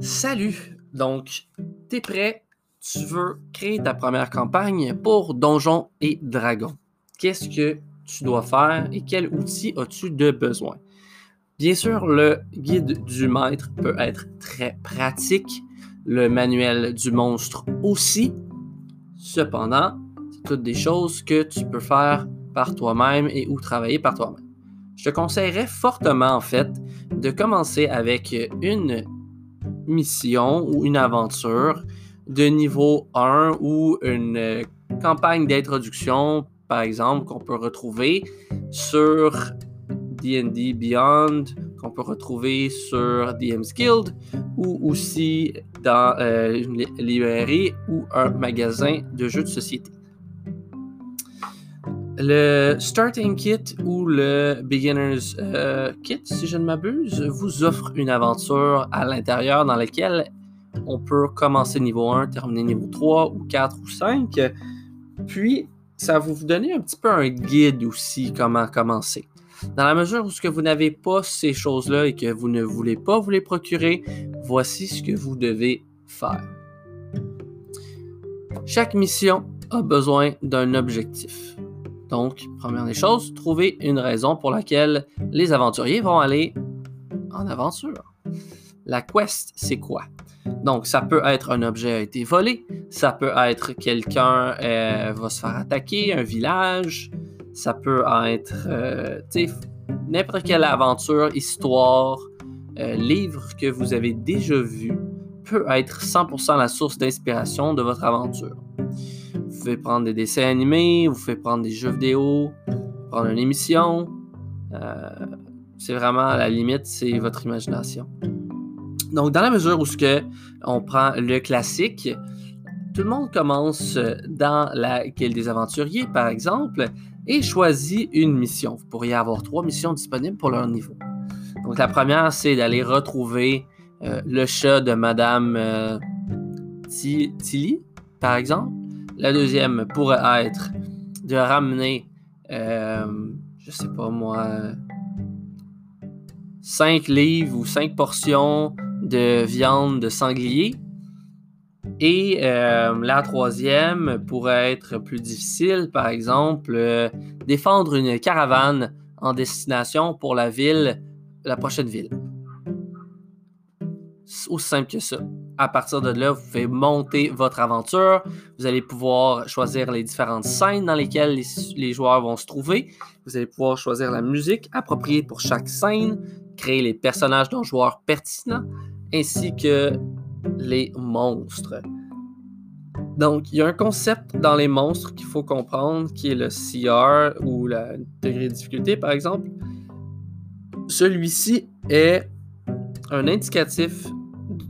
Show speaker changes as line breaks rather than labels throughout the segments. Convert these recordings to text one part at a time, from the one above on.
Salut! Donc, t'es prêt? Tu veux créer ta première campagne pour Donjons et Dragons. Qu'est-ce que tu dois faire et quel outil as-tu de besoin? Bien sûr, le guide du maître peut être très pratique, le manuel du monstre aussi. Cependant, c'est toutes des choses que tu peux faire par toi-même et ou travailler par toi-même. Je te conseillerais fortement, en fait, de commencer avec une mission ou une aventure de niveau 1 ou une euh, campagne d'introduction, par exemple, qu'on peut retrouver sur D&D Beyond, qu'on peut retrouver sur DM's Guild ou aussi dans euh, une librairie ou un magasin de jeux de société. Le Starting Kit ou le Beginner's euh, Kit, si je ne m'abuse, vous offre une aventure à l'intérieur dans laquelle on peut commencer niveau 1, terminer niveau 3 ou 4 ou 5. Puis, ça va vous donner un petit peu un guide aussi comment commencer. Dans la mesure où vous n'avez pas ces choses-là et que vous ne voulez pas vous les procurer, voici ce que vous devez faire. Chaque mission a besoin d'un objectif. Donc, première des choses, trouver une raison pour laquelle les aventuriers vont aller en aventure. La quest, c'est quoi? Donc, ça peut être un objet a été volé, ça peut être quelqu'un euh, va se faire attaquer, un village, ça peut être euh, n'importe quelle aventure, histoire, euh, livre que vous avez déjà vu peut être 100% la source d'inspiration de votre aventure. Pouvez prendre des dessins animés, vous pouvez prendre des jeux vidéo, prendre une émission. Euh, c'est vraiment à la limite, c'est votre imagination. Donc, dans la mesure où ce que on prend le classique, tout le monde commence dans la Guilde des aventuriers, par exemple, et choisit une mission. Vous pourriez avoir trois missions disponibles pour leur niveau. Donc, la première, c'est d'aller retrouver euh, le chat de Madame euh, Tilly, par exemple. La deuxième pourrait être de ramener, euh, je sais pas moi, 5 livres ou 5 portions de viande de sanglier. Et euh, la troisième pourrait être plus difficile, par exemple, euh, défendre une caravane en destination pour la ville, la prochaine ville. Aussi simple que ça à partir de là, vous pouvez monter votre aventure. Vous allez pouvoir choisir les différentes scènes dans lesquelles les, joueurs vont se trouver. Vous allez pouvoir choisir la musique appropriée pour chaque scène, créer les personnages d'un joueur pertinent, ainsi que les monstres. Donc, il y a un concept dans les monstres qu'il faut comprendre, qui est le CR ou le degré de difficulté, par exemple. Celui-ci est un indicatif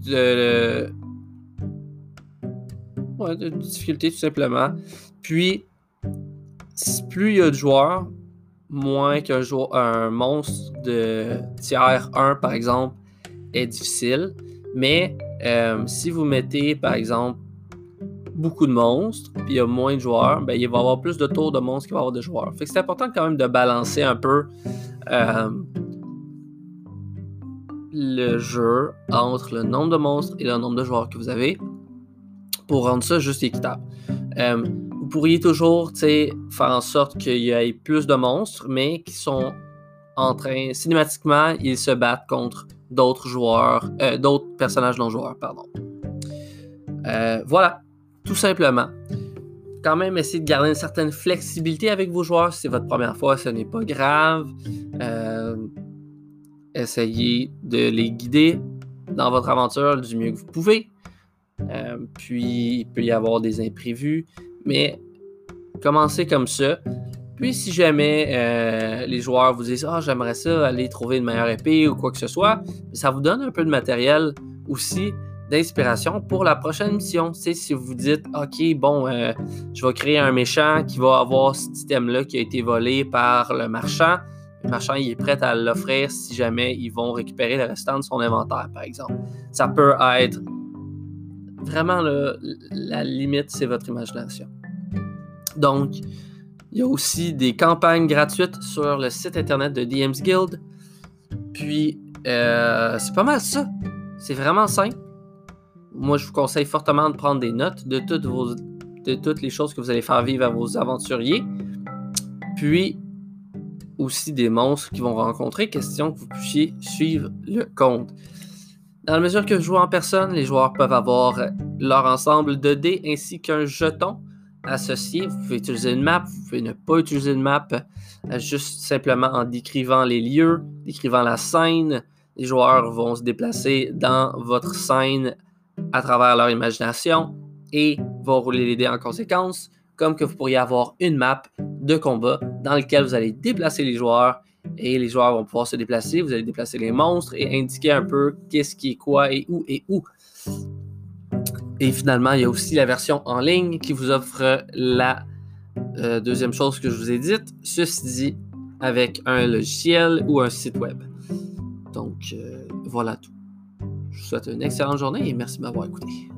de, difficulté tout simplement. Puis, plus il y a de joueurs, moins qu'un un monstre de tiers 1, par exemple, est difficile. Mais euh, si vous mettez, par exemple, beaucoup de monstres, puis il y a moins de joueurs, ben, il va y avoir plus de tours de monstres qu'il va y avoir de joueurs. Fait que c'est important quand même de balancer un peu euh, le jeu entre le nombre de monstres et le nombre de joueurs que vous avez pour rendre ça juste équitable. Euh, vous pourriez toujours faire en sorte qu'il y ait plus de monstres, mais qui sont en train, cinématiquement, ils se battent contre d'autres joueurs, euh, d'autres personnages non joueurs, pardon. Euh, voilà, tout simplement. Quand même, essayez de garder une certaine flexibilité avec vos joueurs. Si c'est votre première fois, ce n'est pas grave essayez de les guider dans votre aventure du mieux que vous pouvez. Euh, puis, il peut y avoir des imprévus, mais commencez comme ça. Puis, si jamais euh, les joueurs vous disent Ah, j'aimerais ça aller trouver une meilleure épée ou quoi que ce soit, ça vous donne un peu de matériel aussi d'inspiration pour la prochaine mission. C'est si vous dites OK, bon, euh, je vais créer un méchant qui va avoir ce item-là qui a été volé par le marchand le marchand il est prêt à l'offrir si jamais ils vont récupérer le restant de son inventaire, par exemple. Ça peut être vraiment la limite, c'est votre imagination. Donc, il y a aussi des campagnes gratuites sur le site internet de DM's Guild. Puis, euh, c'est pas mal ça. C'est vraiment simple. moi, je vous conseille fortement de prendre des notes de toutes, vos, de toutes les choses que vous allez faire vivre à vos aventuriers. Puis, aussi des monstres qu'ils vont rencontrer, question que vous puissiez suivre le compte. Dans la mesure que vous jouez en personne, les joueurs peuvent avoir leur ensemble de dés ainsi qu'un jeton associé. Vous pouvez utiliser une map, vous pouvez ne pas utiliser une map, euh, juste simplement en décrivant les lieux, décrivant la scène. Les joueurs vont se déplacer dans votre scène à travers leur imagination et vont rouler les dés en conséquence, comme que vous pourriez avoir une map de combat dans lequel vous allez déplacer les joueurs et les joueurs vont pouvoir se déplacer. Vous allez déplacer les monstres et indiquer un peu qu'est-ce qui est quoi et où et où. Et finalement, il y a aussi la version en ligne qui vous offre la euh, deuxième chose que je vous ai dite, ceci dit, avec un logiciel ou un site web. Donc, euh, voilà tout. Je vous souhaite une excellente journée et merci de m'avoir écouté.